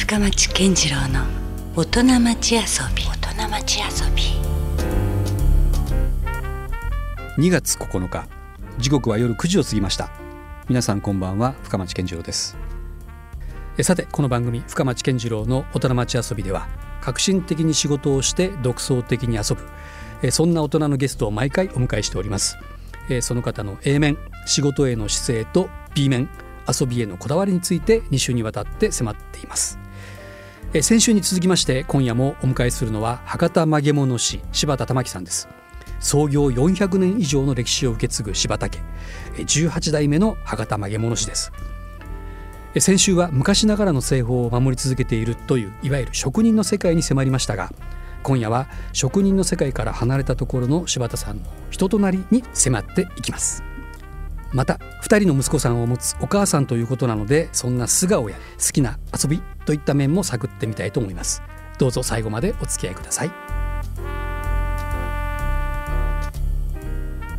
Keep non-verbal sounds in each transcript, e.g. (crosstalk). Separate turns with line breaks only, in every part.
深町健次郎の大人町遊び。大人町遊び。
2月9日時刻は夜9時を過ぎました。皆さんこんばんは深町健次郎です。えさてこの番組深町健次郎の大人町遊びでは革新的に仕事をして独創的に遊ぶえそんな大人のゲストを毎回お迎えしております。えその方の A 面仕事への姿勢と B 面遊びへのこだわりについて2週にわたって迫っていますえ先週に続きまして今夜もお迎えするのは博多曲げ物師柴田玉樹さんです。創業400年以上の歴史を受け継ぐ柴田家え18代目の博多曲げ物師です。え先週は昔ながらの製法を守り続けているといういわゆる職人の世界に迫りましたが今夜は職人の世界から離れたところの柴田さんの人となりに迫っていきます。また2人の息子さんを持つお母さんということなのでそんな素顔や好きな遊びといった面も探ってみたいと思いますどうぞ最後までお付き合いください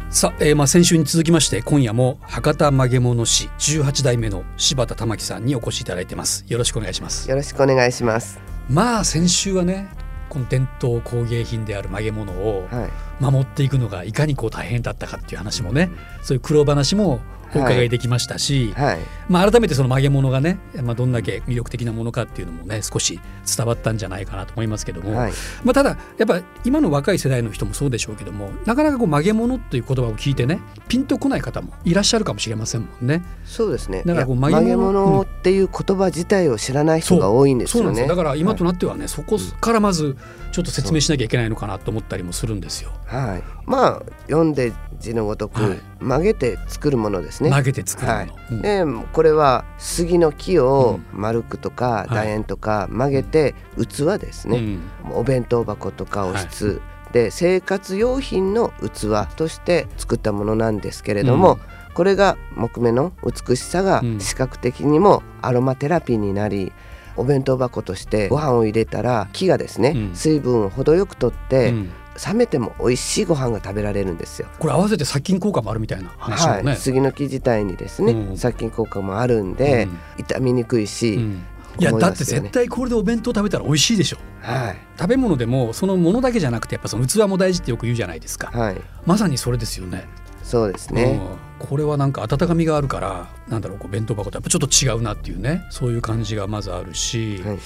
さあ、えーまあ先週に続きまして今夜も博多曲げ物師18代目の柴田玉樹さんにお越しいただいてますよろしくお願いします
よろしくお願いします。
まあ先週はねこの伝統工芸品である曲げ物を
はい。
守っていくのがいかにこう大変だったかっていう話もねそういう苦労話もお伺いできましたし、
はい。
まあ、改めてその曲げ物がね、まあ、どんだけ魅力的なものかっていうのもね少し伝わったんじゃないかなと思いますけども、
はい。
まあ、ただやっぱ今の若い世代の人もそうでしょうけどもなかなかこう曲げ物という言葉を聞いてねピンとこない方もいらっしゃるかもしれませんもんね。
そうですね。
だからこう
曲げ
物
物っていう言葉自体を知らない人が多いんですよね。
そうなんですよだから今となってはね、そこからまずちょっと説明しなきゃいけないのかなと思ったりもするんですよ。
はい。まあ読んで字のごとく、
はい
曲げて作るものですね。
曲げて作るもの。
はい。
うん。
でこれは杉の木を
う
丸くとか
い。
楕円とか曲げて器ですね、
うん。
お弁当箱とかお室、で生活用品の器として作ったものなんですけれども、
うん。
これが木目の美しさが
うん。
視覚的にもアロマテラピーになりお弁当箱としてご飯を入れたら木がですね、
うん。
水分を程よくとって、
うん
冷めても美味しいご飯が食べられるんですよ。
これ合わせて殺菌効果もあるみたいな話もね。
はい、杉の木自体にですね、
うん。
殺菌効果もあるんで、
うん。
傷みにくいし、
うん。いや
思い
だって絶対これでお弁当食べたら美味しいでしょ。
はい。
食べ物でもそのものだけじゃなくてやっぱその器も大事ってよく言うじゃないですか、
はい。
まさにそれですよね。
そうですね、
うん。これはなんか温かみがあるからなんだろうこう弁当箱とやっぱちょっと違うなっていうね。そういう感じがまずあるし、
はい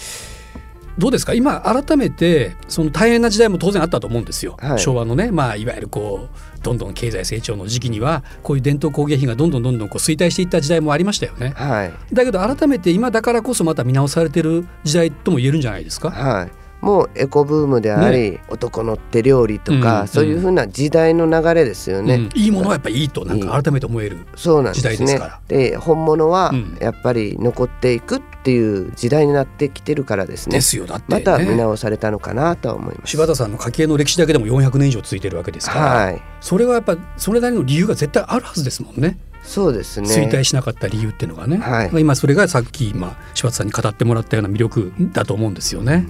どうですか？今改めてその大変な時代も当然あったと思うんですよ、
はい。
昭和のね、まあ、いわゆるこうどんどん経済成長の時期にはこういう伝統工芸品がどんどんどんどんこう衰退していった時代もありましたよね。
はい。
だけど改めて今だからこそまた見直されてる時代とも言えるんじゃないですか？
はいもうエコブームであり、男の手料理とか、
うん
そういうふうな時代の流れですよね、
うん。いいものはやっぱりいいとなんか改めて思える。時代です
ね
から。
で本物は
うん。
やっぱり残っていくっていう時代になってきてるからですね、
ですよだって、
ま
ね、
た見直されたのかなとは思います。
柴田さんの家系の歴史だけでも400年以上続いてるわけですから、
はい。
それはやっぱそれなりの理由が絶対あるはずですもんね。
そうですね。
衰退しなかった理由っていうのがね、
はい。
まあ今それがさっき今柴田さんに語ってもらったような魅力だと思うんですよね。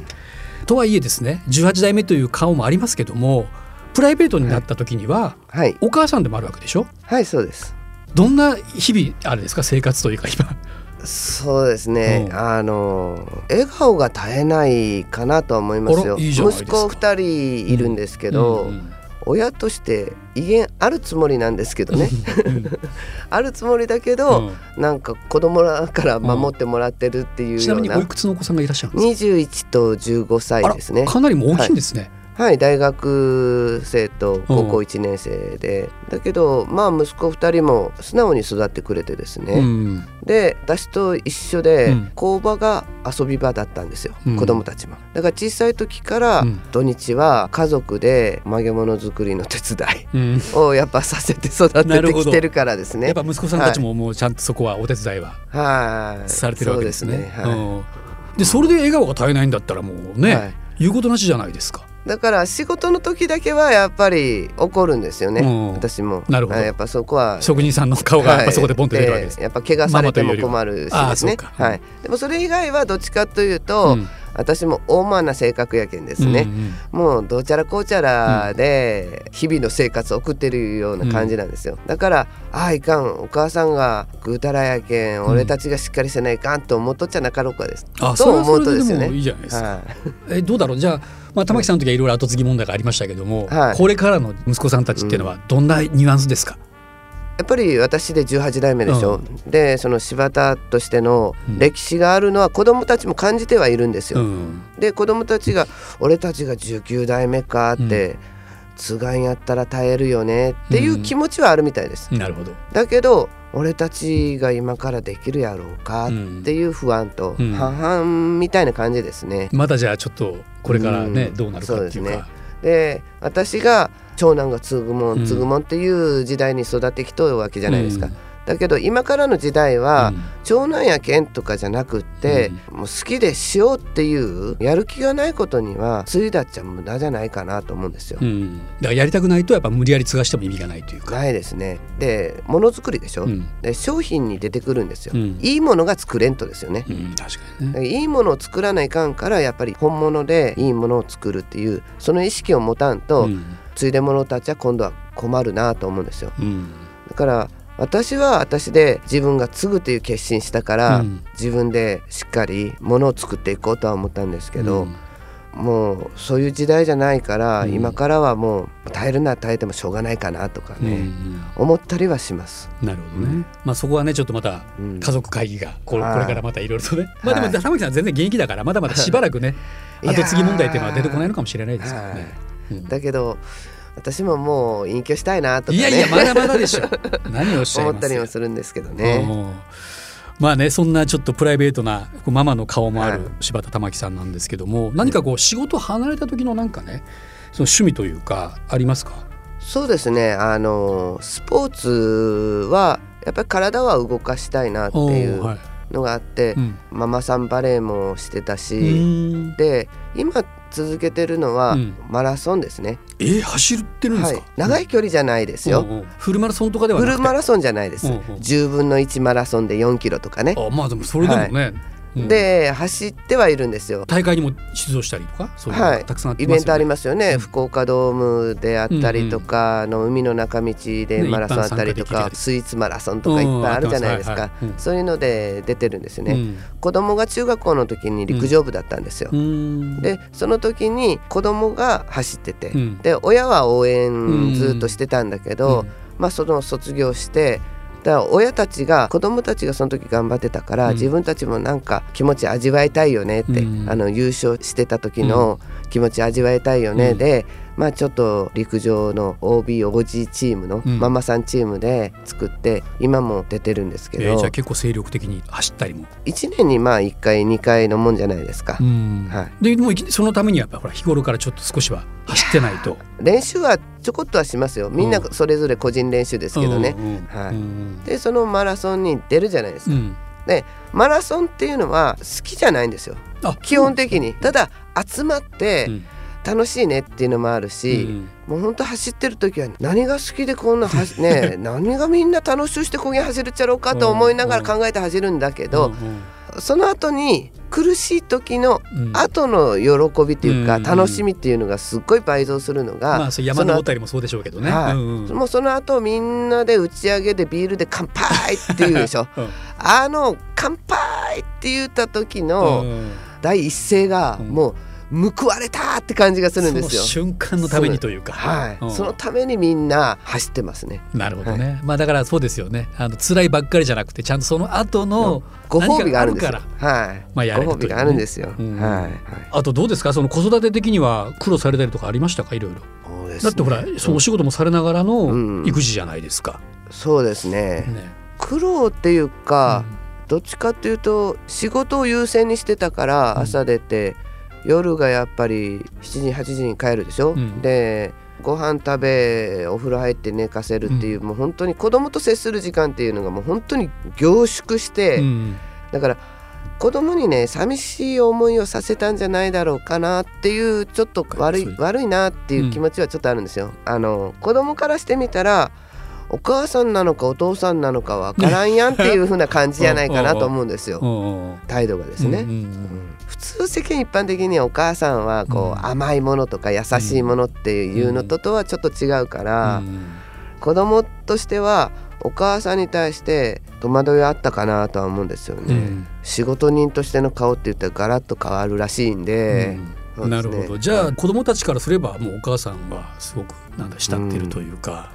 とはいえですね18代目という顔もありますけどもプライベートになった時には、
はい。
お母さんでもあるわけでしょ？
はいそうです。
どんな日々あれですか？生活というか今。
そうですね、
うん。
あの笑顔が絶えないかなとは思いますよ。息子二人いるんですけど、
うんうん
親として威厳あるつもりなんですけどね。
うん。(laughs)
あるつもりだけど、なんか子供らから守ってもらってるっていう
ちなみに
ような、
おいくつのお子さんがいらっしゃるんです
21と15歳
か
ですね。
かなりもう大きいんですね。
はい大学生と高校1年生で、だけどまあ息子2人も素直に育ってくれてですね、
うん。
で私と一緒で、
うん。
工場が遊び場だったんですよ、
うん。
子供たちも。だから小さい時から
うん。
土日は家族で曲げ物作りの手伝
うん。
いをやっぱさせて育ててきてるからですね。
やっぱ息子さんたちももうちゃんとそこはお手伝いは
はい。
されてるわけですね。
そうですね。はい。
それで笑顔が絶えないんだったらもうね、
はい。
言うことなしじゃないですか。
だから仕事の時だけはやっぱり怒るんですよね、
うん。
私も。
なるほど。
はいやっぱそこは。
職人さんの顔がやっぱそこでポンと出るわけです。
はいやっぱ怪我されても困るしですね。はい、でもそれ以外はどっちかというと、
うん。
私も大間な性格やけんですね、
うんうん
もうどうちゃらこうちゃらで日々の生活を送ってるような感じなんですよ、だからああいかん。お母さんがぐうたらやけん。
ん。
俺たちがしっかりせないかんと思っとっちゃなかろうかです、
あ
と思うとですよね。
それはそれでもいいじゃないですか、
はい。
えどうだろう？じゃあ、まあ、玉木さんの時はいろいろ後継ぎ問題がありましたけども、
はい。
これからの息子さんたちっていうのはどんなニュアンスですか、
やっぱり私で18代目でしょ、でその柴田としての歴史があるのは子供たちも感じてはいるんですよ、
うん。
で子供たちが「俺たちが19代目か」って「つがんやったら耐えるよね」っていう気持ちはあるみたいです、
なるほど、
だけど俺たちが今からできるやろうか
うん。
っていう不安と
うん。
半々みたいな感じですね。
まだじゃあちょっとこれからね、
うん。
どうなるかっていうか。
で私が長男が継ぐも
うん
ん継ぐもんっていう時代に育ってきとるわけじゃないですか。
うん
だけど今からの時代は、
うん
長男やけんとかじゃなくって、もう好きでしようっていうやる気がないことには継いだっちゃ無駄じゃないかなと思うんですよ。
うん、だからやりたくないとやっぱ無理やり継がしても意味がないというか、
ないですね。でものづくりでしょ、
うん
で商品に出てくるんですよ、
うん
いいものが作れんとですよね。
うん、確かにね。
いいものを作らないかんからやっぱり本物でいいものを作るっていうその意識を持たんと、
うん
継いで者たちは今度は困るなと思うんですよ。
うん
だから私は私で自分が継ぐという決心したから、
うん。
自分でしっかりものを作っていこうとは思ったんですけど、
うん。
もうそういう時代じゃないから、
うん。
今からはもう耐えるなら耐えてもしょうがないかなとかね、
うん
思ったりはします。
なるほどね、まあそこはねちょっとまた
うん。
家族会議がこれ,、
はい。
これからまたいろいろとね、まあでも
はい
玉木さんは全然現役だからまだまだしばらくね (laughs) 後継ぎ問題っていうのは出てこないのかもしれないですけど
はい。
ね。うん。
だけど私ももう隠居したいなとかね。
いやいや (laughs) まだまだでしょ。何をおっしゃい
思ったりもするんですけどね。
うんまあねそんなちょっとプライベートなママの顔もある
はい。
柴田玉木さんなんですけども、何かこう仕事離れた時のなんかねその趣味というかありますか？
そうですね。あのスポーツはやっぱり体は動かしたいなっていう
はい。
のがあって、
うん。
ママさんバレーもしてたし、
うん。
で今続けてるのは
うん。
マラソンですね、
えー走ってるんですか、
はい、長い距離じゃないですよ、
うんうんフルマラソンとかでは
フルマラソンじゃないです、
うんうん。
10分の1マラソンで4キロとかね、
あまあでもそれでもね、うん
で走ってはいるんですよ。
大会にも出場したりとかそういうの
はい。
がたくさんあって
イベントあり
ま
ますよね、
うん。
福岡ドームであったりとか、あの海の中道でマラソンあったりとか、
ね
スイーツマラソンとかいっぱいあるじゃないですか、
はいはいうん
そういうので出てるんですよね、
うん。
子供が中学校の時に陸上部だったんですよ、
うん。
でその時に子供が走ってて、
うん。
で親は応援ずっとしてたんだけど、
うん。
まあその卒業してだから親たちが子供たちがその時頑張ってたから、
うん。
自分たちもなんか気持ち味わいたいよねって、
うん。
あの優勝してた時の気持ち味わいたいよね、
うん。
でまあちょっと陸上の OBOG チームの
うん。
ママさんチームで作って今も出てるんですけど、
えーじゃあ結構精力的に走ったりも、
1年にまあ1回2回のもんじゃないですか。
うん。
はい。
でもそのためにはやっぱほら日頃からちょっと少しは走ってないと。
練習はちょこっとはしますよ。みんなそれぞれ個人練習ですけどね、はい。
うん
でそのマラソンに出るじゃないですか、
うん。
でマラソンっていうのは好きじゃないんですよ。
あ
基本的に。ただ集まって
うん
楽しいねっていうのもあるし、もうほんと走ってる時は何が好きでこんなは (laughs) ね何がみんな楽しゅうしてこげん走るっちゃろうかと思いながら考えて走るんだけど、その後に苦しい時の
うん。うん
後の喜びっていうか、
うん
楽しみっていうのがすっごい倍増するのが、
まあ山登ったりもそうでしょうけどね。
もうその後みんなで打ち上げでビールで乾杯っていうでしょ。(laughs)
うん。
あの乾杯って言った時の
うん。
第一声が
うん。
もう報われたって感じがするんですよ。
その瞬間のためにというか。
はい、
うん
そのためにみんな走ってますね。
なるほどね。まあだからそうですよね。あの辛いばっかりじゃなくてちゃんとその後の
ご褒美があるんですよ。
何か
はい。
まあやれる
ご褒美があるんですよ。
というね
はい。はい
あとどうですか？その子育て的には苦労されたりとかありましたか？いろいろ。
そうですね
だってほらそのお仕事もされながら
うん
の育児じゃないですか。
そうですね。
ね。
苦労っていうか、どっちかっていうと仕事を優先にしてたから
うん
朝出て、夜がやっぱり7時8時に帰るでしょ、
うん。
でご飯食べお風呂入って寝かせるっていう、もう本当に子供と接する時間っていうのがもう本当に凝縮して、
うん。
だから子供にね寂しい思いをさせたんじゃないだろうかなっていうちょっと悪い悪いなっていう気持ちはちょっとあるんですよ。あの子供からしてみたらお母さんなのかお父さんなのかわからんやんっていう風な感じじゃないかなと思うんですよ。態度がですね、うんうんうん、普通世間一般的にはお母さんはこう甘いものとか優しいものっていうのととはちょっと違うから、うんうん、子供としてはお母さんに対して戸惑いあったかなとは思うんですよね、うん、仕事人としての顔って言ったらガラッと変わるらしいんで、
うん、なるほど。じゃあ子供たちからすればもうお母さんはすごくなんだ慕ってるというか、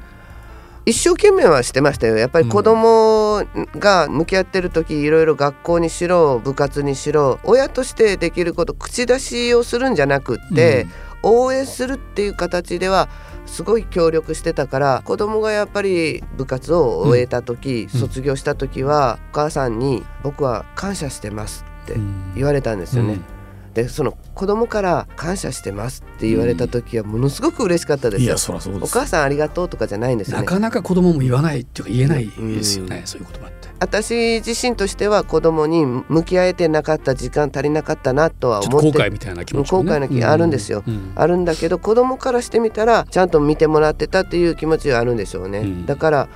一生懸命はしてましたよ。やっぱり子供が向き合ってる時いろいろ学校にしろ部活にしろ親としてできること口出しをするんじゃなくって、うん、応援するっていう形ではすごい協力してたから子供がやっぱり部活を終えた時、うん、卒業した時はお母さんに「僕は感謝してます」って言われたんですよね。うんでその子供から感謝してますって言われた時はものすごく嬉しかったですよ、うん、お母さんありがとうとかじゃないんですよ、ね、
なかなか子供も言わないっていうか言えないですよね、うん、そういう言葉って。
私自身としては子供に向き合えてなかった時間足りなかったなとは思って
後悔みたいな気持ち、
ね、後悔の気あるんですよ、うん、あるんだけど子供からしてみたらちゃんと見てもらってたっていう気持ちはあるんでしょうね、だから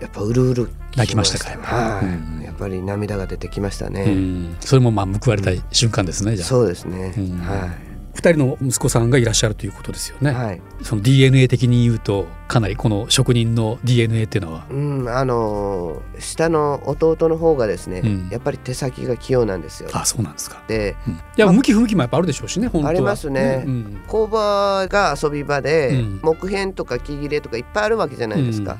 やっぱうるうる
泣きましたか
はい、うん、やっぱり涙が出てきましたね、う
ん、それもまあ報われた瞬間ですね、じゃ
そうですね、はい。
二人の息子さんがいらっしゃるということですよね。はい、その DNA 的に言うとかなりこの職人の DNA っていうのは。
うん、あの下の弟の方がですね、うん、やっぱり手先が器用なんですよ。
あ、そうなんですか。
で、
うん、いや向き不向きもやっぱあるでしょうしね、本当
ありますね。うん、工場が遊び場で、木片とか木切れとかいっぱいあるわけじゃないですか。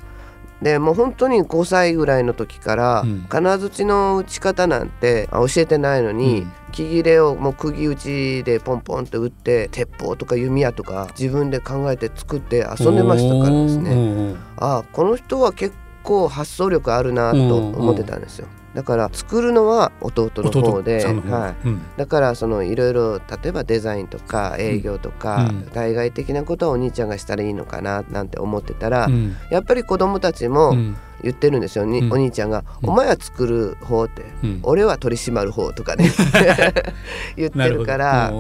でもう本当に5歳ぐらいの時から、うん、金槌の打ち方なんて教えてないのに、うん、木切れをもう釘打ちでポンポンって打って鉄砲とか弓矢とか自分で考えて作って遊んでましたからですね。ああこの人は結構発想力あるなと思ってたんですよ。だから作るのは弟の方で、はい。うん、だからそのいろいろ例えばデザインとか営業とか、うん、対外的なことはお兄ちゃんがしたらいいのかななんて思ってたら、うん、やっぱり子供たちも言ってるんですよ、にお兄ちゃんが「お前は作る方」って、俺は取り締まる方」とかね (laughs) 言ってるから、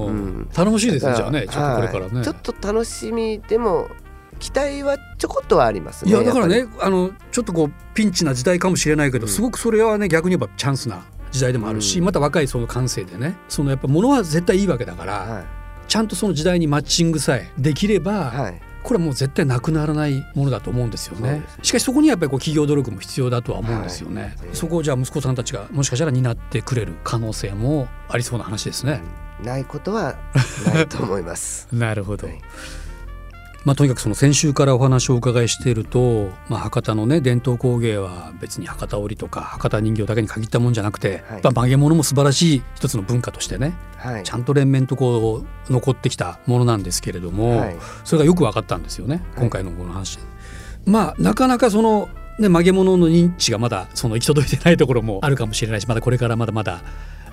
頼もしいですねじゃあねちょっとこれからね。
ちょっと楽しみでも期待はちょこっとはありますね。
いやだからねあのちょっとこうピンチな時代かもしれないけど、うん、すごくそれはね逆に言えばチャンスな時代でもあるし、うん、また若いその感性でねそのやっぱものは絶対いいわけだから、はい、ちゃんとその時代にマッチングさえできれば、はい、これはもう絶対なくならないものだと思うんですよね。ねしかしそこにやっぱりこう企業努力も必要だとは思うんですよね。はい、そこをじゃあ息子さんたちがもしかしたら担ってくれる可能性もありそうな話ですね。
うん、ないことはないと思います。(laughs)
なるほど。まあ、とにかくその先週からお話をお伺いしていると、まあ、博多のね伝統工芸は別に博多織とか博多人形だけに限ったもんじゃなくて、はい、曲げ物も素晴らしい一つの文化としてね、はい、ちゃんと連綿とこう残ってきたものなんですけれども、はい、それがよく分かったんですよね今回のこの話。まあなかなかそのね、曲げ物の認知がまだその行き届いてないところもあるかもしれないしまだこれからまだまだ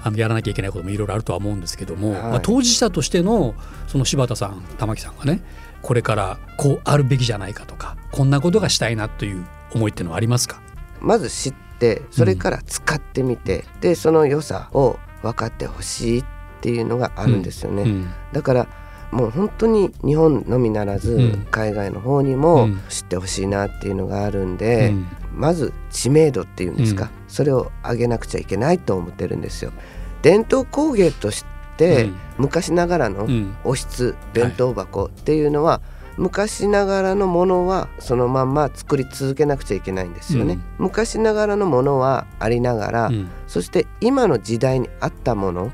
あのやらなきゃいけないこともいろいろあるとは思うんですけども、はい、まあ、当事者としてのその柴田さん玉木さんがねこれからこうあるべきじゃないかとかこんなことがしたいなという思いってのはありますか？
まず知ってそれから使ってみて、うん、でその良さを分かってほしいっていうのがあるんですよね、うん。うん、だからもう本当に日本のみならず海外の方にも知ってほしいなっていうのがあるんで、まず知名度っていうんですか、それを上げなくちゃいけないと思ってるんですよ。伝統工芸として、昔ながらのおひ弁当箱っていうのは、昔ながらのものはそのまんま作り続けなくちゃいけないんですよね、うん、昔ながらのものはありながら、うん、そして今の時代に合ったもの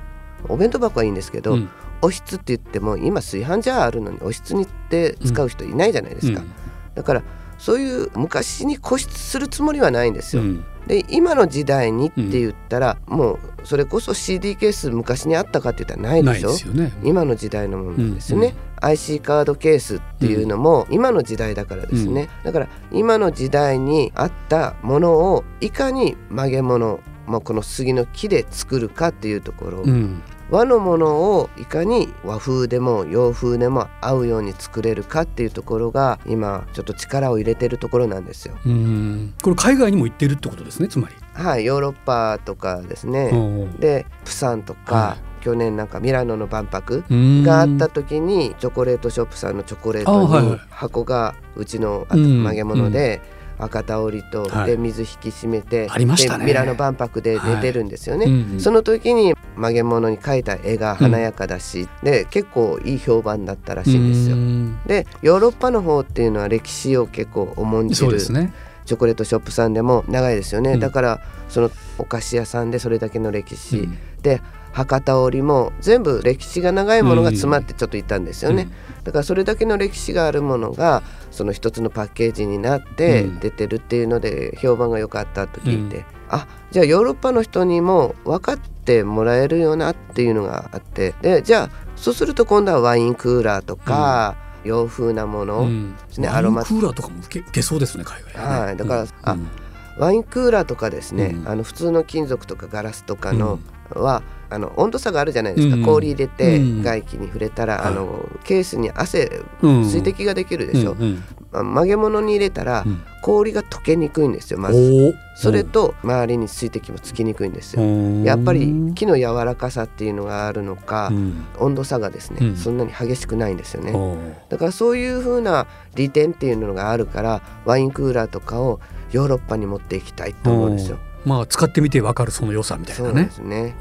お弁当箱はいいんですけど、うん、おひつって言っても今炊飯ジャーあるのにおひつにって使う人いないじゃないですか、だからそういう昔に固執するつもりはないんですよ、で今の時代にって言ったら、うん、もうそれこそ CD ケース昔にあったかって言ったらないでしょ？
う、ね、
今の時代のものですよね、うんうん、IC カードケースっていうのも今の時代だからですね、うん、だから今の時代にあったものをいかに曲げ物まあ、この杉の木で作るかっていうところ、うん、和のものをいかに和風でも洋風でも合うように作れるかっていうところが今ちょっと力を入れてるところなんですよ。
うんこれ海外にも行ってるってことですねつまり。
はいヨーロッパとかですね。でプサンとか、はい、去年なんかミラノの万博があった時にチョコレートショップさんのチョコレートに箱がうちの曲げ物で。赤田織と、
はい。
で水引き締めて
ありましたね。
でミラノ万博で出てるんですよね。
うんうん。
その時に曲げ物に描いた絵が華やかだし、で結構いい評判だったらしいんですよ。
うん。
でヨーロッパの方っていうのは歴史を結構重んじる。チョコレートショップさんでも長いですよね、
うん。
だからそのお菓子屋さんでそれだけの歴史、
うん。
で博多織も全部歴史が長いものが詰まってちょっといたんですよね、だからそれだけの歴史があるものがその一つのパッケージになって
うん。
出てるっていうので評判が良かったと聞いて、
うん。
あじゃあヨーロッパの人にも分かってもらえるよなっていうのがあってでじゃあそうすると今度はワインクーラーとか、洋風なもの、
うん。
アロマ
クーラーとかも受け受けそうですね海外はね。
はいだから
うん。
あワインクーラーとかですね、
うん。
あの普通の金属とかガラスとかのは、あの温度差があるじゃないですか、
うん。
氷入れて
うん。
外気に触れたら、
はい。
あのケースに汗
うん。
水滴ができるでしょ、
うんうん。
まあ曲げ物に入れたら、
うん。
氷が溶けにくいんですよまず。それと周りに水滴もつきにくいんですよ。
うん
やっぱり木の柔らかさっていうのがあるのか、
うん。
温度差がですね、
うん。
そんなに激しくないんですよね、だからそういう風な利点っていうのがあるからワインクーラーとかをヨーロッパに持っていきたいと思うんですよ。
まあ使ってみてわかるその良さみたい
そうなん
なね
ですね。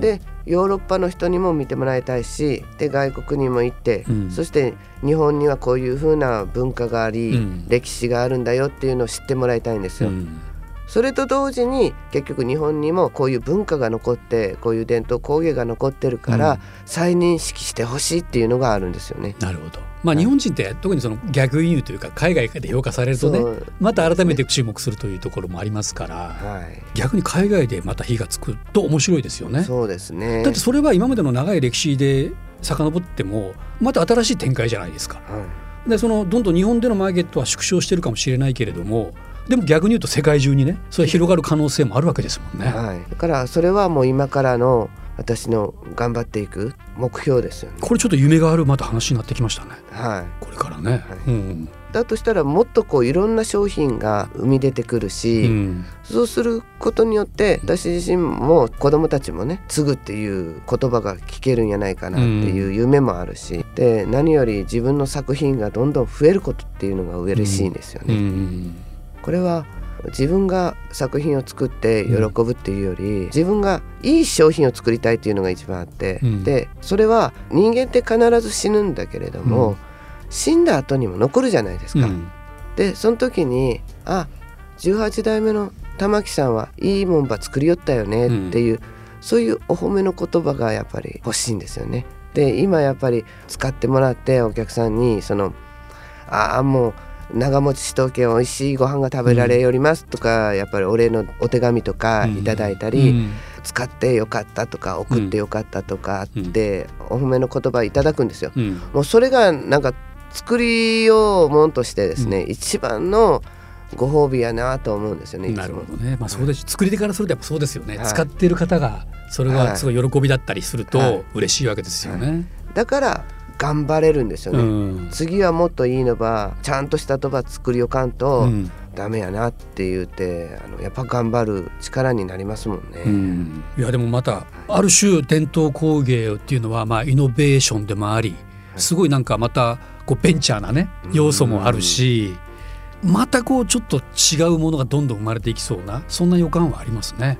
でヨーロッパの人にも見てもらいたいしで外国にも行って、
うん。
そして日本にはこういう風な文化があり、
うん。
歴史があるんだよっていうのを知ってもらいたいんですよ。
うん
それと同時に結局日本にもこういう文化が残ってこういう伝統工芸が残ってるから、
うん
再認識してほしいっていうのがあるんですよね。
なるほどまあ
はい
日本人って特にその逆輸入というか海外で評価されるとねまた改めて注目するというところもありますから
はい、
逆に海外でまた火がつくと面白いですよね。
そうですね。
だってそれは今までの長い歴史で遡ってもまた新しい展開じゃないですか。
はい
でそのどんどん日本でのマーケットは縮小してるかもしれないけれどもでも逆に言うと世界中にねそれ広がる可能性もあるわけですもんね。
はい、だからそれはもう今からの私の頑張っていく目標ですよね。
これちょっと夢があるまた話になってきましたね。
はい、
これからね。
はい
うん
だとしたらもっとこういろんな商品が生み出てくる
う
し、
ん
そうすることによって私自身も子供たちもね継ぐっていう言葉が聞けるんやないかなっていう夢もあるし、で何より自分の作品がどんどん増えることっていうのが嬉しいんですよ
う
ね。
ん
これは自分が作品を作って喜ぶっていうより、自分がいい商品を作りたいっていうのが一番あって、
うん。
でそれは人間って必ず死ぬんだけれども、
うん。
死んだ後にも残るじゃないですか。
うん。
でその時にあ18代目の玉木さんはいいもんば作りよったよねっていう、そういうお褒めの言葉がやっぱり欲しいんですよね。で今やっぱり使ってもらってお客さんにその「ああもう長持ちしとけ美味しいご飯が食べられよります」とか、やっぱりお礼のお手紙とかいただいたり、
うん。
使ってよかったとか送ってよかったとかって、お褒めの言葉いただくんですよ。
うん。
もうそれがなんか作りようもんとしてですね、一番のご褒美やなと思うんですよね
なるほどね。まあそうです。作り手からするとやっぱそうですよね。
はい。
使ってる方がそれがすごい喜びだったりすると
はい。
嬉しいわけですよね。
だから頑張れるんですよね、
うん。
次はもっといいのばちゃんとしたとば作りよかんと
うん。
ダメやなって言うてあのやっぱ頑張る力になりますもんね、
うん。いやでもまたある種伝統工芸っていうのはまあイノベーションでもありすごいなんかまたこうベンチャーなね要素もあるしまたこうちょっと違うものがどんどん生まれていきそうなそんな予感はありますね。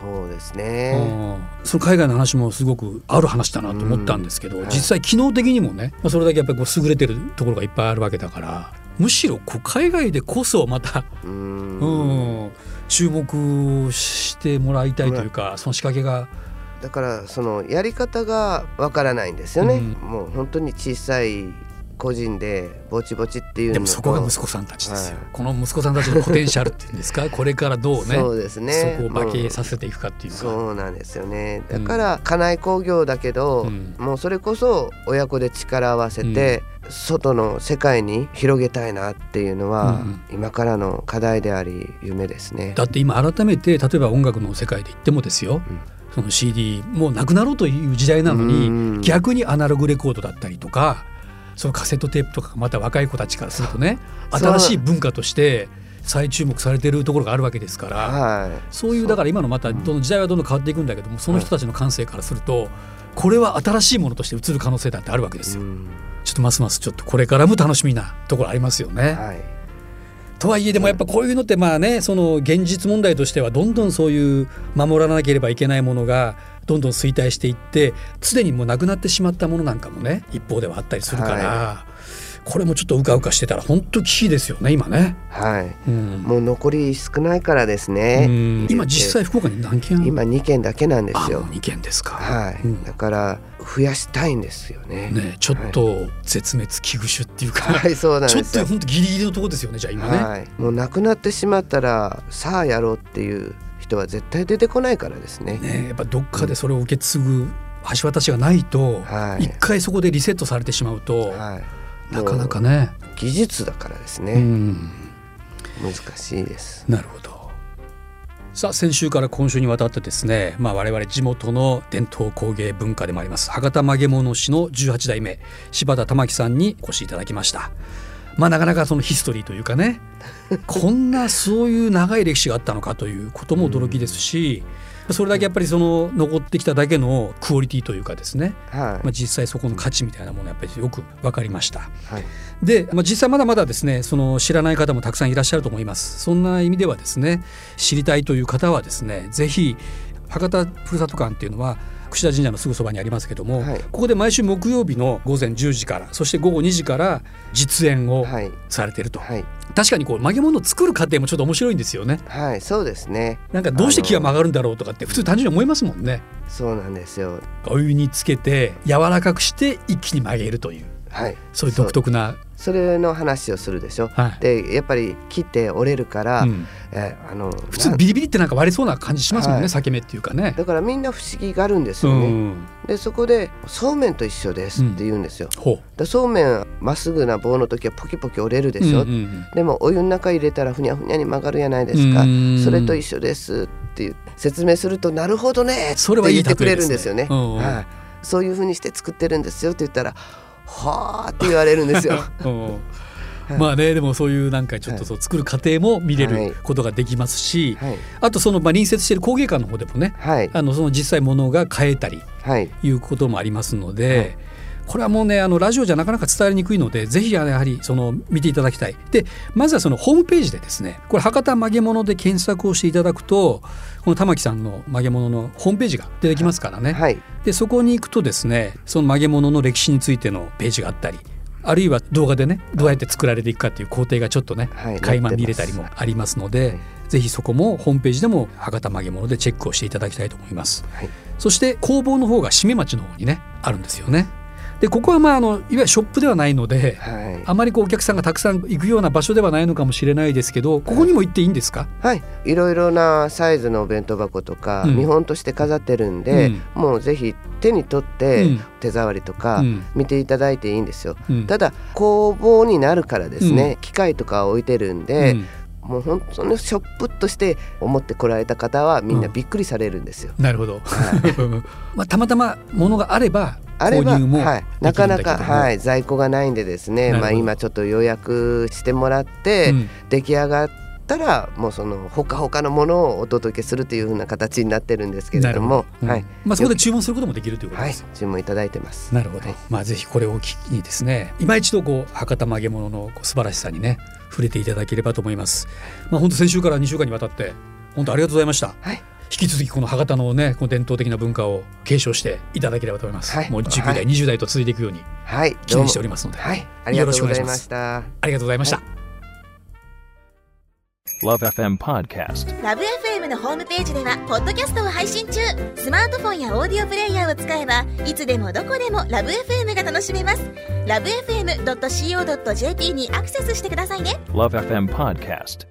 そうです
う
ね、
んその海外の話もすごくある話だなと思ったんですけど、
うん。はい
実際機能的にもね、まあ、それだけやっぱりこう優れてるところがいっぱいあるわけだからむしろこう海外でこそまた、
う
うんん、注目してもらいたいというか、その仕掛けが。
だからそのやり方がわからないんですよね、
うん。
もう本当に小さい個人でぼちぼちっていう
でもそこが息子さんたちですよ、
はい。
この息子さんたちのポテンシャルっていうんですか？(laughs) これからどうね？
そうですね。
そこを化けさせていくかっていうのが、
そうなんですよね。だから家内工業だけど、
うん。
もうそれこそ親子で力を合わせて、外の世界に広げたいなっていうのは、
うん
今からの課題であり夢ですね。
だって今改めて例えば音楽の世界で言ってもですよ、
うん。
その CD もうなくなろうという時代なのに、
うん。
逆にアナログレコードだったりとかそのカセットテープとかがまた若い子たちからするとね (laughs) 新しい文化として再注目されてるところがあるわけですから、
はい、
そういうだから今のまたどの時代はどんどん変わっていくんだけどもその人たちの感性からするとこれは新しいものとして映る可能性だってあるわけですよ。
うん。
ちょっとますますちょっとこれからも楽しみなところありますよね。
はい、
とはいえでもやっぱこういうのってまあねその現実問題としてはどんどんそういう守らなければいけないものがどんどん衰退していって常にもうなくなってしまったものなんかもね一方ではあったりするから、はい、これもちょっとうかうかしてたら本当危機ですよね今ね。
はい、うん、もう残り少ないからですね。
今実際福岡に何件
今2件だけなんですよ。
2件ですか。
はい、うん、だから増やしたいんですよね。
ねちょっと絶滅危惧種っていうか、
はい、そうなんです
ちょっと本当ギリギリのところですよねじゃあ今ね、
はい。もうなくなってしまったらさあやろうっていう人は絶対出てこないからですね。
ねやっぱどっかでそれを受け継ぐ橋渡しがないと、はい、一回そこでリセットされてしまうと、はい、なかなかね
技術だからですね。難しいです。
なるほど。さあ先週から今週にわたってですね、まあ、我々地元の伝統工芸文化でもあります博多曲げ物師の18代目柴田玉樹さんにお越しいただきました。まあなかなかそのヒストリーというかね (laughs) こんなそういう長い歴史があったのかということも驚きですし、うんそれだけやっぱりその残ってきただけのクオリティというかですね、はい、まあ、実際そこの価値みたいなものやっぱりよく分かりました。はい、で、まあ、実際まだまだですねその知らない方もたくさんいらっしゃると思います。そんな意味ではですね知りたいという方はですねぜひ博多ふるさと館っていうのは櫛田神社のすぐそばにありますけども、はい、ここで毎週木曜日の午前10時からそして午後2時から実演をされてると、はい、確かにこう曲げ物を作る過程もちょっと面白いんですよね。
はいそうですね。
なんかどうして木が曲がるんだろうとかって普通単純に思いますもんね。
そうなんですよ。
お湯につけて柔らかくして一気に曲げるという、はい、そういう独特な
それの話をするでしょ、はい、でやっぱり切って折れるから、うん、
えあの普通ビリビリってなんか割れそうな感じしますもんね、はい、裂け目っていうかね。
だからみんな不思議があるんですよね、うん、でそこでそうめんと一緒ですって言うんですよ、う。ん、でそうめんまっすぐな棒の時はポキポキ折れるでしょ、うんうん、でもお湯の中入れたらふにゃふにゃに曲がるやないですか。それと一緒ですっていう説明するとなるほどねって言ってくれるんですよね、はい、そういうふうにして作ってるんですよって言ったらはあって言われるんですよ。(laughs)
まあねでもそういうなんかちょっとそう作る過程も見れることができますし、はい、あとそのまあ隣接している工芸館の方でもね、はい、あのその実際ものが買えたりい。うこともありますので、これはもうねあのラジオじゃなかなか伝わりにくいのでぜひやはりその見ていただきたい。でまずはそのホームページでですねこれ博多曲げ物で検索をしていただくとこの玉木さんの曲げ物のホームページが出てきますからね、はい、でそこに行くとですねその曲げ物の歴史についてのページがあったりあるいは動画でねどうやって作られていくかっていう工程がちょっとね、はい、垣間見れたりもありますので、はい、ぜひそこもホームページでも博多曲げ物でチェックをしていただきたいと思います、はい、そして工房の方が締め町の方にねあるんですよねでここはまああのいわゆるショップではないので、はい、あまりこうお客さんがたくさん行くような場所ではないのかもしれないですけどここにも行っていいんですか、
はい、いろいろなサイズのお弁当箱とか、うん、見本として飾ってるんで、うん、もうぜひ手に取って手触りとか見ていただいていいんですよ、うん、ただ工房になるからですね、機械とか置いてるんで、もう本当にショップとして思ってこられた方はみんなびっくりされるんですよ。
うん、なるほど。はい、(laughs) まあたまたまものがあればあれば、はい、
なかなか、はい、在庫がないんでですね、まあ、今ちょっと予約してもらって、うん、出来上がったらもうそのほかほかのものをお届けするというふうな形になってるんですけれども、
うん、はい。まあ、そこで注文することもできるということです、
はい、注文いただいてます。
なるほど、はい、まあ、ぜひこれを機にですね。今一度こう博多曲げ物の素晴らしさにね触れていただければと思います。まあ、本当先週から2週間にわたって本当ありがとうございました。はい引き続きこの博多のねこの伝統的な文化を継承していただければと思います。はい、もう10代、はい、20代と続いていくように期待しておりますので、はい、よろしくお願いします。ありがとうございました。LoveFM Podcast LoveFM のホームページではポッドキャストを配信中。スマートフォンやオーディオプレイヤーを使えばいつでもどこでも LoveFM が楽しめます。LoveFM.co.jp にアクセスしてくださいね。LoveFM Podcast